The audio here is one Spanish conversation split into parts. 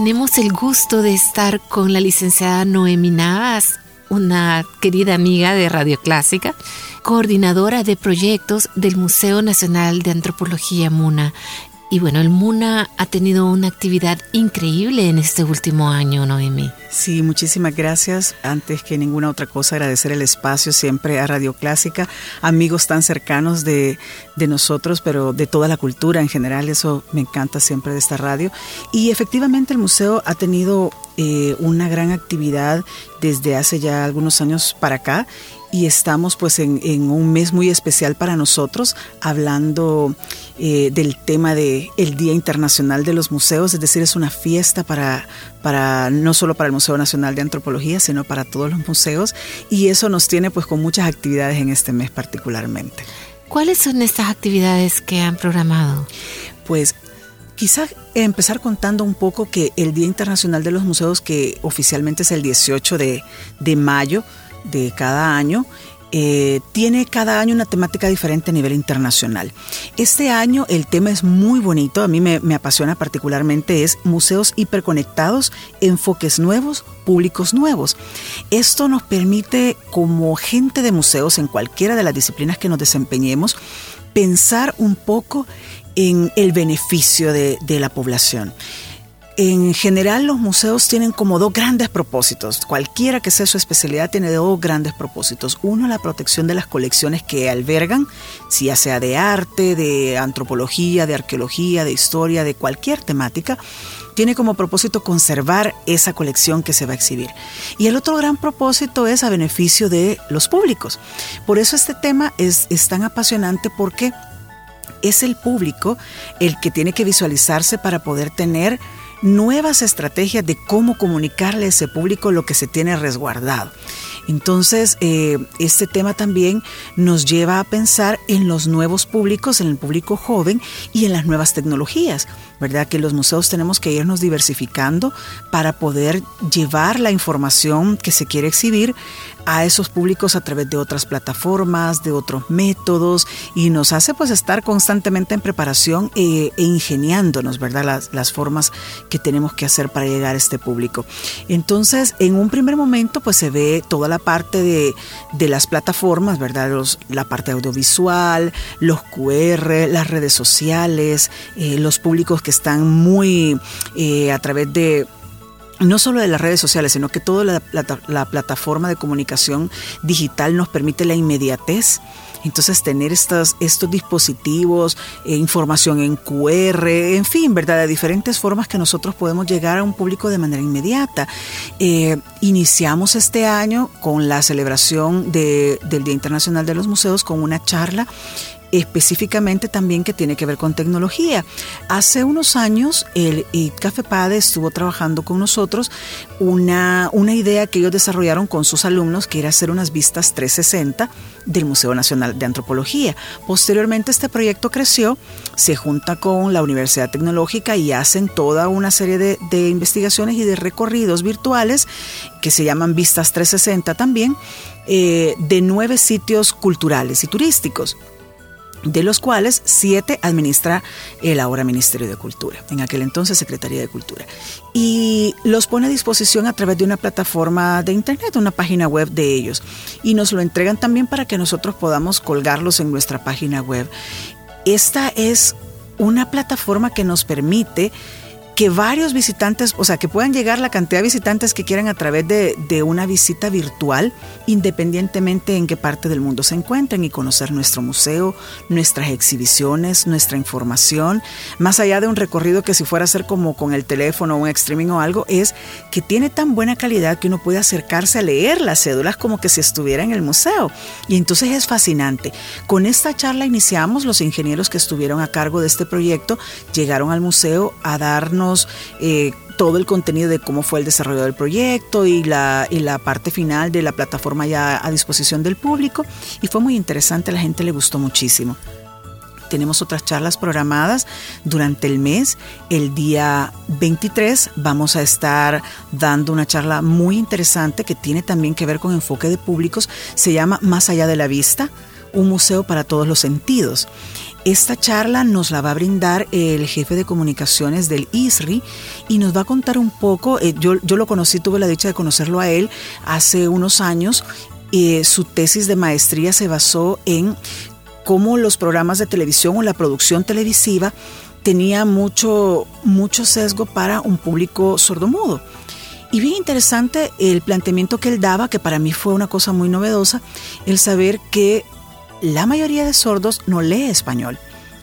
Tenemos el gusto de estar con la licenciada Noemi Navas, una querida amiga de Radio Clásica, coordinadora de proyectos del Museo Nacional de Antropología MUNA. Y bueno, el MUNA ha tenido una actividad increíble en este último año, Noemi. Sí, muchísimas gracias. Antes que ninguna otra cosa, agradecer el espacio siempre a Radio Clásica, amigos tan cercanos de, de nosotros, pero de toda la cultura en general. Eso me encanta siempre de esta radio. Y efectivamente el museo ha tenido eh, una gran actividad desde hace ya algunos años para acá y estamos pues en, un mes muy especial para nosotros hablando eh, del tema de el Día Internacional de los Museos, es decir, es una fiesta para, para no solo para el Museo Nacional de Antropología, sino para todos los museos y eso nos tiene pues con muchas actividades en este mes particularmente. ¿Cuáles son estas actividades que han programado? Pues quizá empezar contando un poco que el Día Internacional de los Museos, que oficialmente es el 18 de, de mayo, de cada año, eh, tiene cada año una temática diferente a nivel internacional. Este año el tema es muy bonito, a mí me, apasiona particularmente, es museos hiperconectados, enfoques nuevos, públicos nuevos. Esto nos permite como gente de museos en cualquiera de las disciplinas que nos desempeñemos, pensar un poco en el beneficio de la población. En general los museos tienen como dos grandes propósitos. Cualquiera que sea su especialidad tiene dos grandes propósitos. Uno, la protección de las colecciones que albergan, sea de arte, de antropología, de arqueología, de historia, de cualquier temática. Tiene como propósito conservar esa colección que se va a exhibir. Y el otro gran propósito es a beneficio de los públicos. Por eso este tema es tan apasionante porque es el público el que tiene que visualizarse para poder tener nuevas estrategias de cómo comunicarle a ese público lo que se tiene resguardado. Entonces, eh, este tema también nos lleva a pensar en los nuevos públicos, en el público joven y en las nuevas tecnologías, ¿verdad? Que los museos tenemos que irnos diversificando para poder llevar la información que se quiere exhibir a esos públicos a través de otras plataformas, de otros métodos y nos hace pues estar constantemente en preparación e, e ingeniándonos, ¿verdad? Las, las, formas que tenemos que hacer para llegar a este público. Entonces, en un primer momento pues se ve toda la parte de, de las plataformas, ¿verdad? Los, la parte audiovisual, los QR, las redes sociales, eh, los públicos que están muy eh, a través de no solo de las redes sociales, sino que toda la, plataforma de comunicación digital nos permite la inmediatez. Entonces tener estos, estos dispositivos, eh, información en QR, en fin, ¿verdad? De diferentes formas que nosotros podemos llegar a un público de manera inmediata. Eh, iniciamos este año con la celebración del Día Internacional de los Museos con una charla específicamente también que tiene que ver con tecnología. Hace unos años el Pade estuvo trabajando con nosotros una, una idea que ellos desarrollaron con sus alumnos que era hacer unas vistas 360 del Museo Nacional de Antropología. Posteriormente este proyecto creció, se junta con la Universidad Tecnológica y hacen toda una serie de, de investigaciones y de recorridos virtuales que se llaman Vistas 360 también, eh, de nueve sitios culturales y turísticos. De los cuales siete administra el ahora Ministerio de Cultura, en aquel entonces Secretaría de Cultura. Y los pone a disposición a través de una plataforma de Internet, una página web de ellos. Y nos lo entregan también para que nosotros podamos colgarlos en nuestra página web. Esta es una plataforma que nos permite que varios visitantes, o sea, que puedan llegar la cantidad de visitantes que quieran a través de, una visita virtual, independientemente en qué parte del mundo se encuentren y conocer nuestro museo, nuestras exhibiciones, nuestra información, más allá de un recorrido que si fuera a ser como con el teléfono, un streaming o algo, es que tiene tan buena calidad que uno puede acercarse a leer las cédulas como que si estuviera en el museo. Y entonces es fascinante. Con esta charla iniciamos, los ingenieros que estuvieron a cargo de este proyecto llegaron al museo a darnos eh, todo el contenido de cómo fue el desarrollo del proyecto y la, parte final de la plataforma ya a disposición del público. Y fue muy interesante, la gente le gustó muchísimo. Tenemos otras charlas programadas durante el mes. El día 23 vamos a estar dando una charla muy interesante que tiene también que ver con enfoque de públicos. Se llama Más allá de la vista, un museo para todos los sentidos. Esta charla nos la va a brindar el jefe de comunicaciones del ISRI y nos va a contar un poco, eh, yo, yo, lo conocí, tuve la dicha de conocerlo a él hace unos años, y su tesis de maestría se basó en cómo los programas de televisión o la producción televisiva tenía mucho, mucho sesgo para un público sordomudo. Y bien interesante el planteamiento que él daba, que para mí fue una cosa muy novedosa, el saber que la mayoría de sordos no lee español.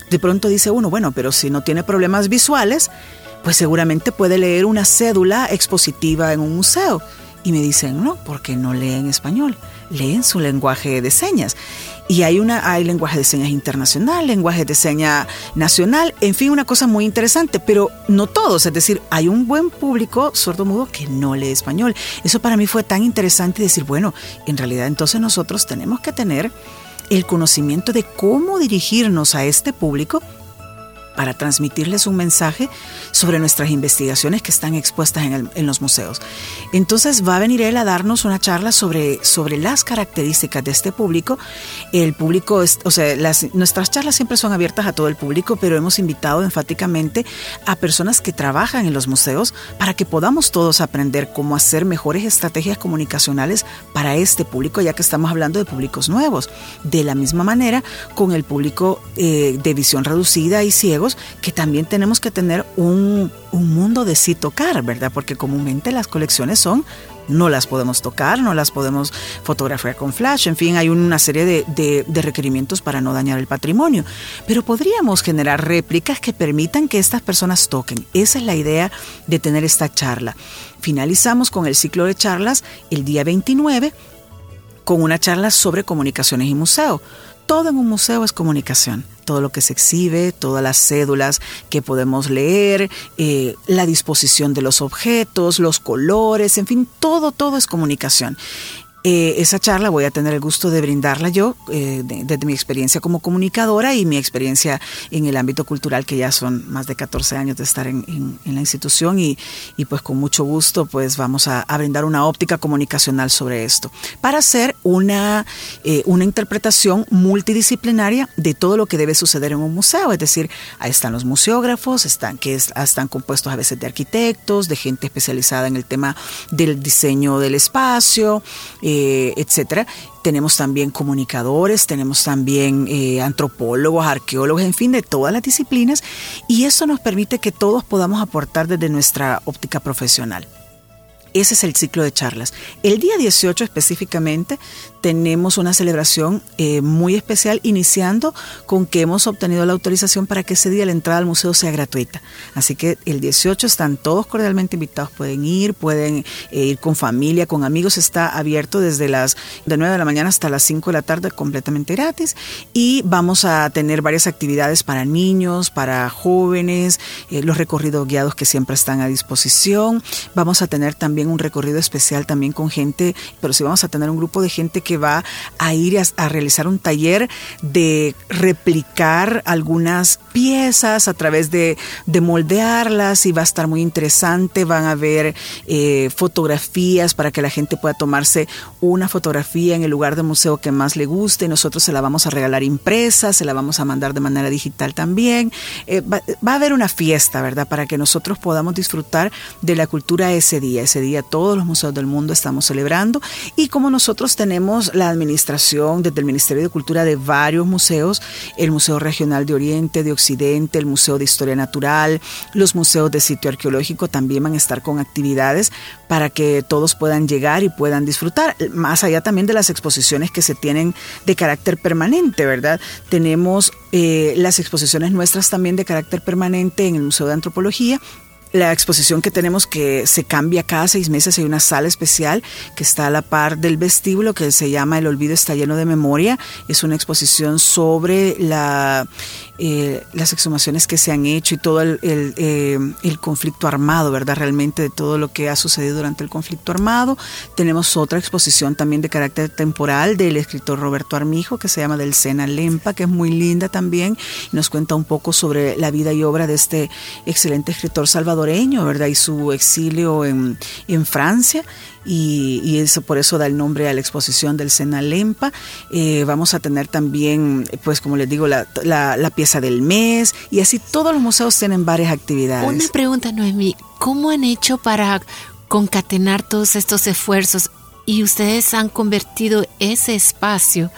De pronto dice uno, bueno, pero si no tiene problemas visuales, pues seguramente puede leer una cédula expositiva en un museo. Y me dicen, no, porque no leen español, leen su lenguaje de señas. Y hay, una, hay lenguaje de señas internacional, lenguaje de señas nacional, en fin, una cosa muy interesante, pero no todos, es decir, hay un buen público sordo-mudo que no lee español. Eso para mí fue tan interesante decir, bueno, en realidad entonces nosotros tenemos que tener el conocimiento de cómo dirigirnos a este público para transmitirles un mensaje sobre nuestras investigaciones que están expuestas en, los museos. Entonces va a venir él a darnos una charla sobre, sobre las características de este público. El público, o sea, nuestras charlas siempre son abiertas a todo el público, pero hemos invitado enfáticamente a personas que trabajan en los museos para que podamos todos aprender cómo hacer mejores estrategias comunicacionales para este público, ya que estamos hablando de públicos nuevos. De la misma manera, con el público eh, de visión reducida y ciego, que también tenemos que tener un, mundo de sí tocar, ¿verdad? Porque comúnmente las colecciones son no las podemos tocar, no las podemos fotografiar con flash, en fin, hay una serie de, de, requerimientos para no dañar el patrimonio. Pero podríamos generar réplicas que permitan que estas personas toquen. Esa es la idea de tener esta charla. Finalizamos con el ciclo de charlas el día 29 con una charla sobre comunicaciones y museo. Todo en un museo es comunicación todo lo que se exhibe, todas las cédulas que podemos leer, eh, la disposición de los objetos, los colores, en fin, todo, todo es comunicación. Eh, esa charla voy a tener el gusto de brindarla yo eh, desde mi experiencia como comunicadora y mi experiencia en el ámbito cultural, que ya son más de 14 años de estar en, la institución y, pues con mucho gusto pues vamos a, brindar una óptica comunicacional sobre esto. Para hacer una, eh, una interpretación multidisciplinaria de todo lo que debe suceder en un museo, es decir, ahí están los museógrafos, están, que están compuestos a veces de arquitectos, de gente especializada en el tema del diseño del espacio, etcétera. Tenemos también comunicadores, tenemos también eh, antropólogos, arqueólogos, en fin, de todas las disciplinas, y eso nos permite que todos podamos aportar desde nuestra óptica profesional. Ese es el ciclo de charlas. El día 18 específicamente tenemos una celebración eh, muy especial iniciando con que hemos obtenido la autorización para que ese día la entrada al museo sea gratuita. Así que el 18 están todos cordialmente invitados, pueden ir, pueden eh, ir con familia, con amigos, está abierto desde las de 9 de la mañana hasta las 5 de la tarde completamente gratis y vamos a tener varias actividades para niños, para jóvenes, eh, los recorridos guiados que siempre están a disposición. Vamos a tener también un recorrido especial también con gente, pero sí vamos a tener un grupo de gente que va a ir a, realizar un taller de replicar algunas piezas a través de, moldearlas y va a estar muy interesante. Van a ver eh, fotografías para que la gente pueda tomarse una fotografía en el lugar de museo que más le guste. Nosotros se la vamos a regalar impresa, se la vamos a mandar de manera digital también. Eh, va, va, a haber una fiesta, ¿verdad? Para que nosotros podamos disfrutar de la cultura ese día. Ese día todos los museos del mundo estamos celebrando y como nosotros tenemos la administración desde el Ministerio de Cultura de varios museos, el Museo Regional de Oriente, de Occidente, el Museo de Historia Natural, los museos de sitio arqueológico también van a estar con actividades para que todos puedan llegar y puedan disfrutar, más allá también de las exposiciones que se tienen de carácter permanente, ¿verdad? Tenemos eh, las exposiciones nuestras también de carácter permanente en el Museo de Antropología, la exposición que tenemos que se cambia cada seis meses. Hay una sala especial que está a la par del vestíbulo que se llama El olvido está lleno de memoria. Es una exposición sobre la eh, las exhumaciones que se han hecho y todo el, eh, el, conflicto armado, ¿verdad? Realmente de todo lo que ha sucedido durante el conflicto armado. Tenemos otra exposición también de carácter temporal del escritor Roberto Armijo que se llama Del Sena Lempa, que es muy linda también. Nos cuenta un poco sobre la vida y obra de este excelente escritor salvadoreño, ¿verdad? Y su exilio en Francia y, eso por eso da el nombre a la exposición del Sena Lempa. Eh, vamos a tener también, pues como les digo, la, la, pieza del mes y así todos los museos tienen varias actividades. Una pregunta, Noemí, ¿cómo han hecho para concatenar todos estos esfuerzos y ustedes han convertido ese espacio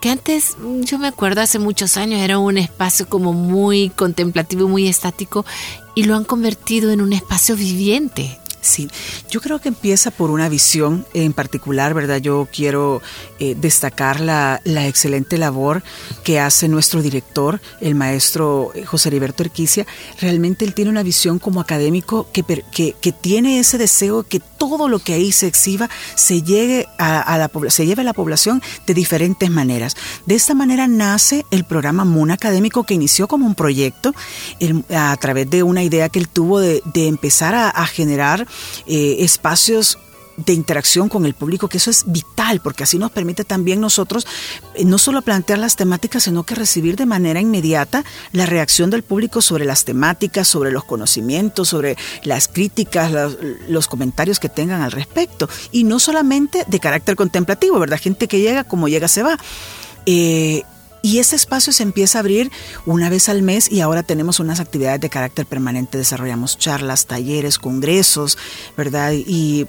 que antes, yo me acuerdo hace muchos años, era un espacio como muy contemplativo, muy estático, y lo han convertido en un espacio viviente. Sí, yo creo que empieza por una visión en particular, ¿verdad? Yo quiero eh, destacar la, excelente labor que hace nuestro director, el maestro José Heriberto Erquicia. Realmente él tiene una visión como académico que, que, tiene ese deseo que todo lo que ahí se exhiba se llegue a, la, se lleve a la población de diferentes maneras. De esta manera nace el programa MUN Académico que inició como un proyecto a través de una idea que él tuvo de, empezar a generar eh, espacios de interacción con el público, que eso es vital, porque así nos permite también nosotros eh, no solo plantear las temáticas, sino que recibir de manera inmediata la reacción del público sobre las temáticas, sobre los conocimientos, sobre las críticas, los, comentarios que tengan al respecto. Y no solamente de carácter contemplativo, ¿verdad? Gente que llega, como llega, se va. Eh, y ese espacio se empieza a abrir una vez al mes y ahora tenemos unas actividades de carácter permanente. Desarrollamos charlas, talleres, congresos, ¿verdad? Y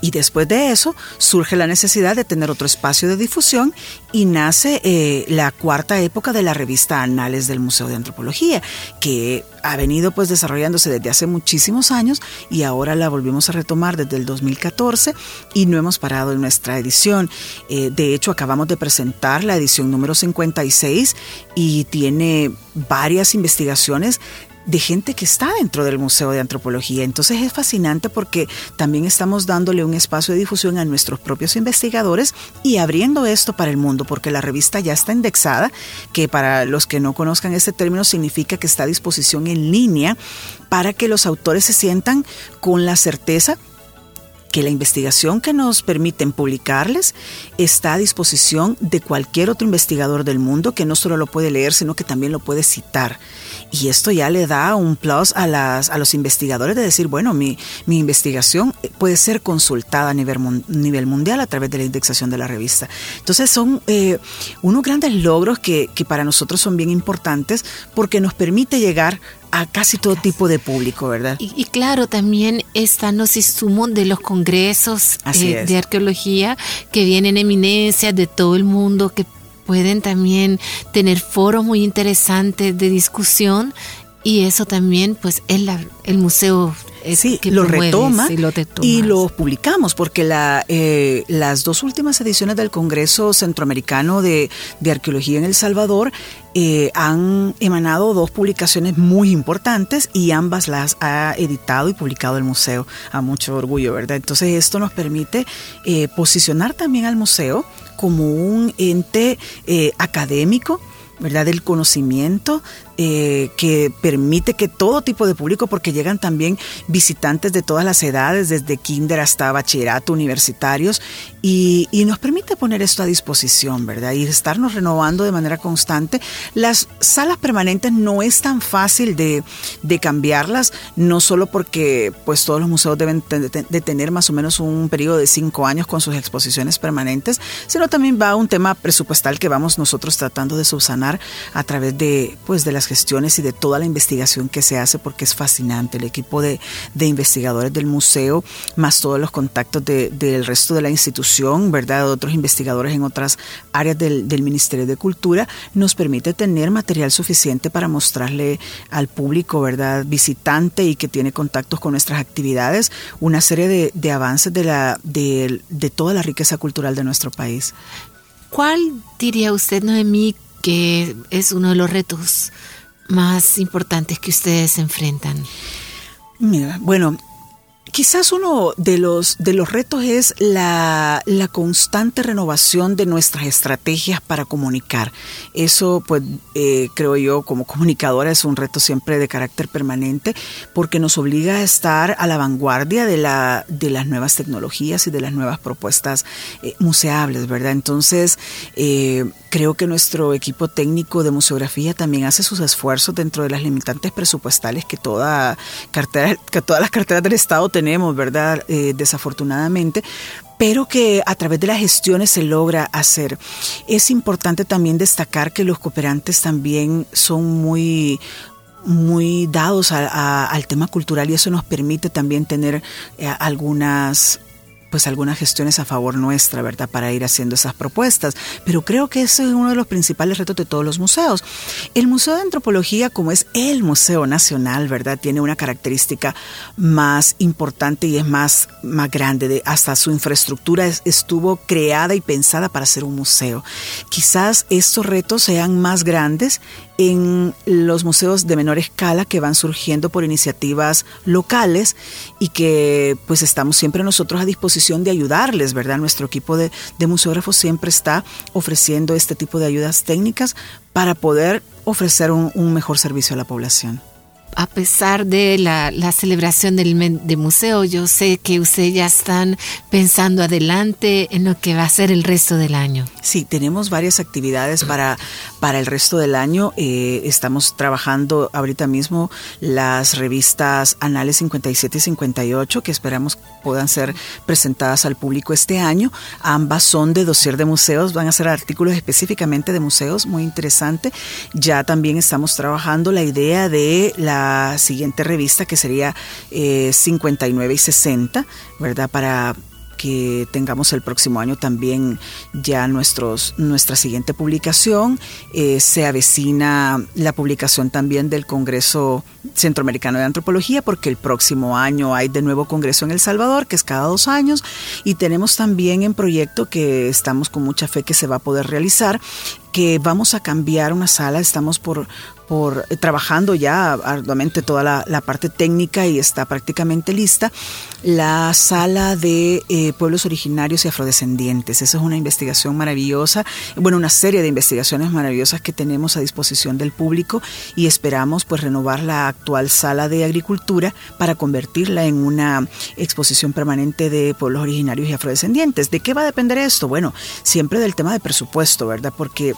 y después de eso surge la necesidad de tener otro espacio de difusión y nace eh, la cuarta época de la revista Anales del Museo de Antropología, que ha venido pues desarrollándose desde hace muchísimos años y ahora la volvimos a retomar desde el 2014 y no hemos parado en nuestra edición. Eh, de hecho, acabamos de presentar la edición número 56 y tiene varias investigaciones de gente que está dentro del Museo de Antropología. Entonces es fascinante porque también estamos dándole un espacio de difusión a nuestros propios investigadores y abriendo esto para el mundo, porque la revista ya está indexada, que para los que no conozcan este término significa que está a disposición en línea para que los autores se sientan con la certeza que la investigación que nos permiten publicarles está a disposición de cualquier otro investigador del mundo que no solo lo puede leer, sino que también lo puede citar. Y esto ya le da un plus a, las, a los investigadores de decir, bueno, mi, mi investigación puede ser consultada a nivel, nivel mundial a través de la indexación de la revista. Entonces son eh, unos grandes logros que, que para nosotros son bien importantes porque nos permite llegar a casi todo tipo de público, ¿verdad? Y, claro, también están los insumos de los congresos eh, de arqueología que vienen eminencias de todo el mundo que pueden también tener foros muy interesantes de discusión y eso también pues es el museo sí, lo retoma y lo, publicamos, porque la, eh, las dos últimas ediciones del Congreso Centroamericano de, Arqueología en El Salvador eh, han emanado dos publicaciones muy importantes y ambas las ha editado y publicado el museo, a mucho orgullo, ¿verdad? Entonces esto nos permite eh, posicionar también al museo como un ente académico, ¿verdad? Del conocimiento, eh, que permite que todo tipo de público, porque llegan también visitantes de todas las edades, desde kinder hasta bachillerato, universitarios, y, nos permite poner esto a disposición, ¿verdad? Y estarnos renovando de manera constante. Las salas permanentes no es tan fácil de, cambiarlas, no solo porque pues todos los museos deben de tener más o menos un periodo de cinco años con sus exposiciones permanentes, sino también va a un tema presupuestal que vamos nosotros tratando de subsanar a través de, pues, de las gestiones y de toda la investigación que se hace, porque es fascinante. El equipo de, investigadores del museo, más todos los contactos del resto de la institución, ¿verdad? De otros investigadores en otras áreas del, Ministerio de Cultura, nos permite tener material suficiente para mostrarle al público, ¿verdad? Visitante y que tiene contactos con nuestras actividades, una serie de, de avances de, la, de, de toda la riqueza cultural de nuestro país. ¿Cuál diría usted, Noemí, que es uno de los retos más importantes que ustedes enfrentan? Mira, bueno, Quizás uno de los, de los retos es la, constante renovación de nuestras estrategias para comunicar. Eso, pues, eh, creo yo, como comunicadora, es un reto siempre de carácter permanente porque nos obliga a estar a la vanguardia de, la, de las nuevas tecnologías y de las nuevas propuestas eh, museables, ¿verdad? Entonces, eh, creo que nuestro equipo técnico de museografía también hace sus esfuerzos dentro de las limitantes presupuestales que, toda cartera, que todas las carteras del Estado tenemos, ¿verdad? Eh, desafortunadamente, pero que a través de las gestiones se logra hacer. Es importante también destacar que los cooperantes también son muy muy dados al tema cultural y eso nos permite también tener eh, algunas pues algunas gestiones a favor nuestra, ¿verdad? Para ir haciendo esas propuestas. Pero creo que ese es uno de los principales retos de todos los museos. El Museo de Antropología, como es el Museo Nacional, ¿verdad? Tiene una característica más importante y es más, más grande. De, hasta su infraestructura estuvo creada y pensada para ser un museo. Quizás estos retos sean más grandes en los museos de menor escala que van surgiendo por iniciativas locales y que pues estamos siempre nosotros a disposición de ayudarles, ¿verdad? Nuestro equipo de, de museógrafos siempre está ofreciendo este tipo de ayudas técnicas para poder ofrecer un mejor servicio a la población a pesar de la, celebración del de museo, yo sé que ustedes ya están pensando adelante en lo que va a ser el resto del año. Sí, tenemos varias actividades para, para el resto del año. Eh, estamos trabajando ahorita mismo las revistas Anales 57 y 58, que esperamos puedan ser presentadas al público este año. Ambas son de dossier de museos, van a ser artículos específicamente de museos, muy interesante. Ya también estamos trabajando la idea de la siguiente revista que sería 59 eh, y 60, ¿verdad? Para que tengamos el próximo año también ya nuestros, nuestra siguiente publicación. Eh, se avecina la publicación también del Congreso Centroamericano de Antropología, porque el próximo año hay de nuevo Congreso en El Salvador, que es cada dos años, y tenemos también en proyecto que estamos con mucha fe que se va a poder realizar, que vamos a cambiar una sala, estamos por, por eh, trabajando ya arduamente toda la, parte técnica y está prácticamente lista, la sala de eh, pueblos originarios y afrodescendientes. Esa es una investigación maravillosa, bueno, una serie de investigaciones maravillosas que tenemos a disposición del público y esperamos pues renovar la actual sala de agricultura para convertirla en una exposición permanente de pueblos originarios y afrodescendientes. ¿De qué va a depender esto? Bueno, siempre del tema de presupuesto, ¿verdad? Porque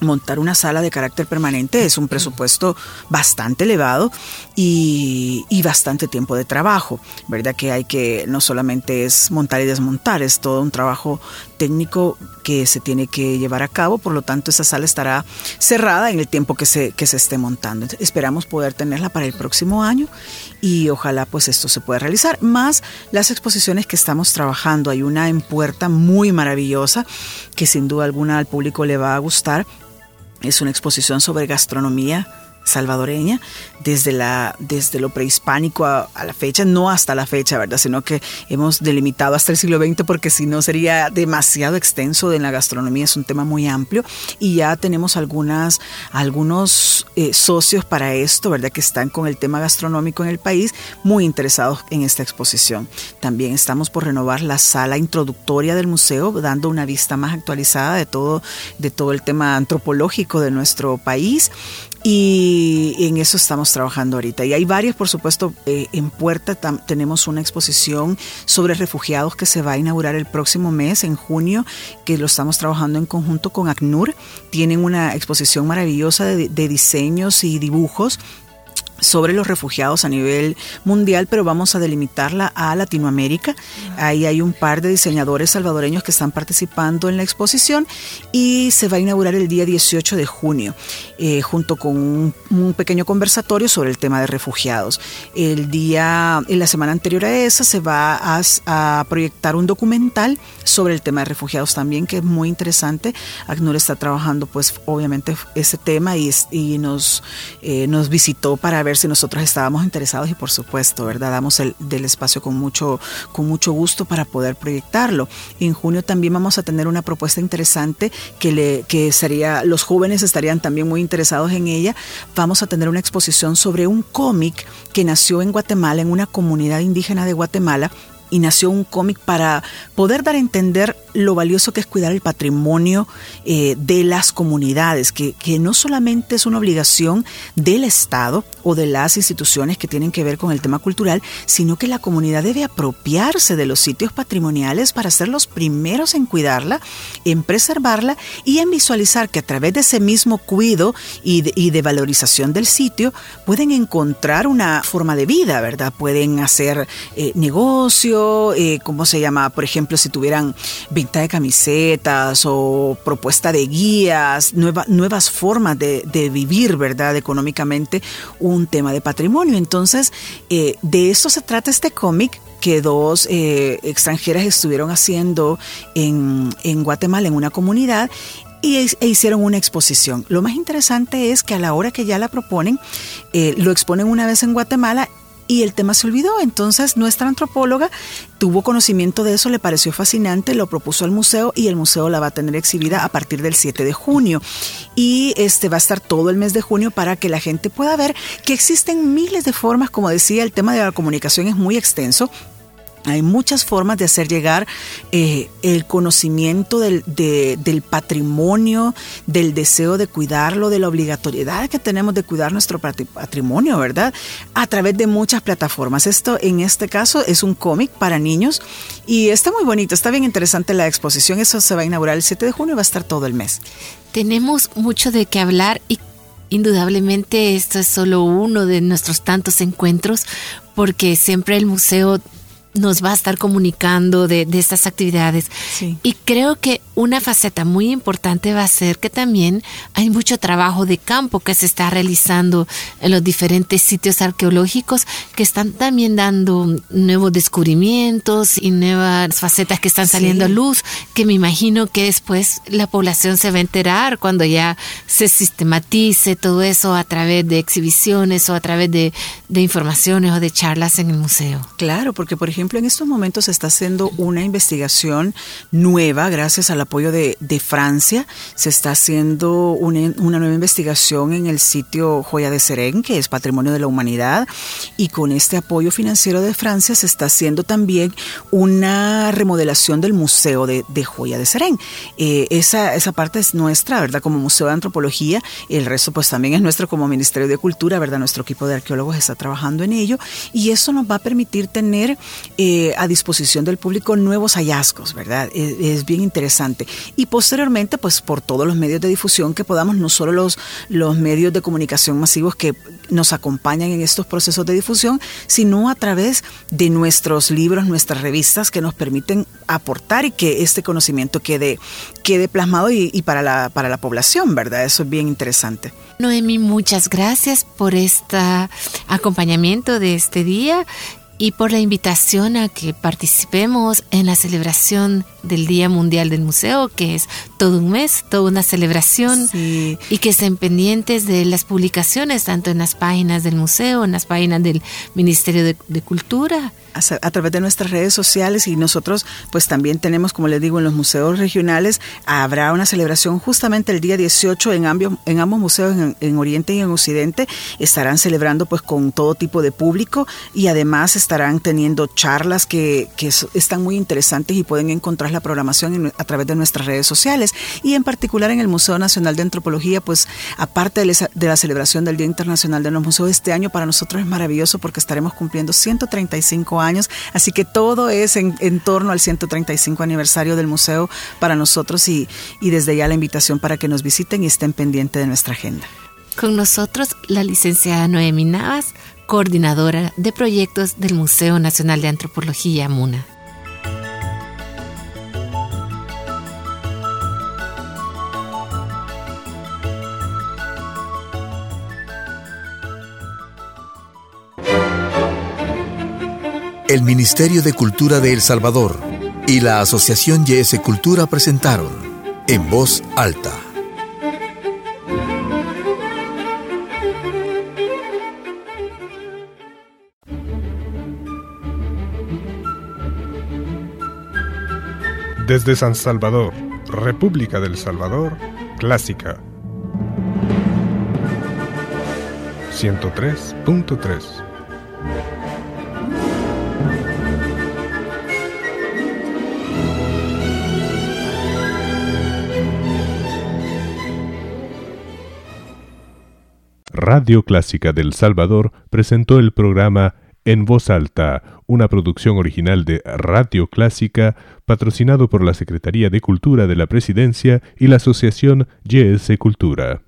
montar una sala de carácter permanente es un presupuesto bastante elevado y, bastante tiempo de trabajo, ¿verdad? Que hay que, no solamente es montar y desmontar, es todo un trabajo técnico que se tiene que llevar a cabo, por lo tanto esa sala estará cerrada en el tiempo que se, que se esté montando. Esperamos poder tenerla para el próximo año y ojalá pues esto se pueda realizar, más las exposiciones que estamos trabajando. Hay una en puerta muy maravillosa que sin duda alguna al público le va a gustar es una exposición sobre gastronomía salvadoreña desde, la, desde lo prehispánico a, la fecha, no hasta la fecha, ¿verdad? Sino que hemos delimitado hasta el siglo XX porque si no sería demasiado extenso en la gastronomía, es un tema muy amplio y ya tenemos algunas, algunos eh, socios para esto, ¿verdad? Que están con el tema gastronómico en el país, muy interesados en esta exposición. También estamos por renovar la sala introductoria del museo, dando una vista más actualizada de todo, de todo el tema antropológico de nuestro país y en eso estamos trabajando ahorita. Y hay varias, por supuesto, eh, en puerta tenemos una exposición sobre refugiados que se va a inaugurar el próximo mes, en junio, que lo estamos trabajando en conjunto con ACNUR. Tienen una exposición maravillosa de diseños y dibujos sobre los refugiados a nivel mundial, pero vamos a delimitarla a Latinoamérica. Ahí hay un par de diseñadores salvadoreños que están participando en la exposición y se va a inaugurar el día 18 de junio, eh, junto con un, pequeño conversatorio sobre el tema de refugiados. El día, en la semana anterior a esa, se va a, proyectar un documental sobre el tema de refugiados también, que es muy interesante. ACNUR está trabajando, pues, obviamente, ese tema y, nos, eh, nos visitó para ver si nosotros estábamos interesados y por supuesto, ¿verdad? Damos el del espacio con mucho, con mucho gusto para poder proyectarlo. En junio también vamos a tener una propuesta interesante que, le, que sería, los jóvenes estarían también muy interesados en ella. Vamos a tener una exposición sobre un cómic que nació en Guatemala, en una comunidad indígena de Guatemala, y nació un cómic para poder dar a entender lo valioso que es cuidar el patrimonio eh, de las comunidades, que, que, no solamente es una obligación del Estado o de las instituciones que tienen que ver con el tema cultural, sino que la comunidad debe apropiarse de los sitios patrimoniales para ser los primeros en cuidarla, en preservarla y en visualizar que a través de ese mismo cuido y de, y de valorización del sitio pueden encontrar una forma de vida, ¿verdad? Pueden hacer eh, negocios, eh, ¿cómo se llama? Por ejemplo, si tuvieran venta de camisetas o propuesta de guías, nuevas formas de, vivir, ¿verdad? Económicamente, un tema de patrimonio. Entonces, eh, de eso se trata este cómic que dos eh, extranjeras estuvieron haciendo en, Guatemala, en una comunidad, y, e hicieron una exposición. Lo más interesante es que a la hora que ya la proponen, lo exponen una vez en Guatemala y el tema se olvidó. Entonces nuestra antropóloga tuvo conocimiento de eso, le pareció fascinante, lo propuso al museo y el museo la va a tener exhibida a partir del 7 de junio. Y este va a estar todo el mes de junio para que la gente pueda ver que existen miles de formas, como decía, el tema de la comunicación es muy extenso hay muchas formas de hacer llegar eh, el conocimiento del, del, patrimonio, del deseo de cuidarlo, de la obligatoriedad que tenemos de cuidar nuestro patrimonio, ¿verdad? A través de muchas plataformas. Esto en este caso es un cómic para niños y está muy bonito, está bien interesante la exposición. Eso se va a inaugurar el 7 de junio y va a estar todo el mes. Tenemos mucho de qué hablar y indudablemente esto es solo uno de nuestros tantos encuentros porque siempre el museo nos va a estar comunicando de, estas actividades. Y creo que una faceta muy importante va a ser que también hay mucho trabajo de campo que se está realizando en los diferentes sitios arqueológicos que están también dando nuevos descubrimientos y nuevas facetas que están saliendo a luz, que me imagino que después la población se va a enterar cuando ya se sistematice todo eso a través de exhibiciones o a través de, de informaciones o de charlas en el museo. Claro, porque por ejemplo, en estos momentos se está haciendo una investigación nueva gracias al apoyo de, Francia. Se está haciendo una, nueva investigación en el sitio Joya de Serén, que es Patrimonio de la Humanidad. Y con este apoyo financiero de Francia se está haciendo también una remodelación del Museo de, Joya de Serén. Eh, esa, esa parte es nuestra, ¿verdad? Como Museo de Antropología. El resto pues también es nuestro como Ministerio de Cultura, ¿verdad? Nuestro equipo de arqueólogos está trabajando en ello. Y eso nos va a permitir tener eh, a disposición del público nuevos hallazgos, ¿verdad? Es, bien interesante. Y posteriormente, pues por todos los medios de difusión que podamos, no solo los, los medios de comunicación masivos que nos acompañan en estos procesos de difusión, sino a través de nuestros libros, nuestras revistas que nos permiten aportar y que este conocimiento quede, quede plasmado y, y para, la, para la población, ¿verdad? Eso es bien interesante. Noemi, muchas gracias por este acompañamiento de este día y por la invitación a que participemos en la celebración del Día Mundial del Museo, que es todo un mes, toda una celebración, y que estén pendientes de las publicaciones, tanto en las páginas del museo, en las páginas del Ministerio de, de Cultura a, través de nuestras redes sociales y nosotros pues también tenemos, como les digo, en los museos regionales, habrá una celebración justamente el día 18 en, ambos, en ambos museos, en, Oriente y en Occidente, estarán celebrando pues con todo tipo de público y además estarán teniendo charlas que, que están muy interesantes y pueden encontrarlas la programación a través de nuestras redes sociales. Y en particular en el Museo Nacional de Antropología, pues aparte de la celebración del Día Internacional de los Museos, este año para nosotros es maravilloso porque estaremos cumpliendo 135 años, así que todo es en, torno al 135 aniversario del museo para nosotros y, y desde ya la invitación para que nos visiten y estén pendientes de nuestra agenda. Con nosotros la licenciada Noemi Navas, coordinadora de proyectos del Museo Nacional de Antropología MUNA. El Ministerio de Cultura de El Salvador y la Asociación YS Cultura presentaron En Voz Alta. Desde San Salvador, República del Salvador, Clásica. 103.3 Radio Clásica del Salvador presentó el programa en voz alta, una producción original de Radio Clásica, patrocinado por la Secretaría de Cultura de la Presidencia y la Asociación YS Cultura.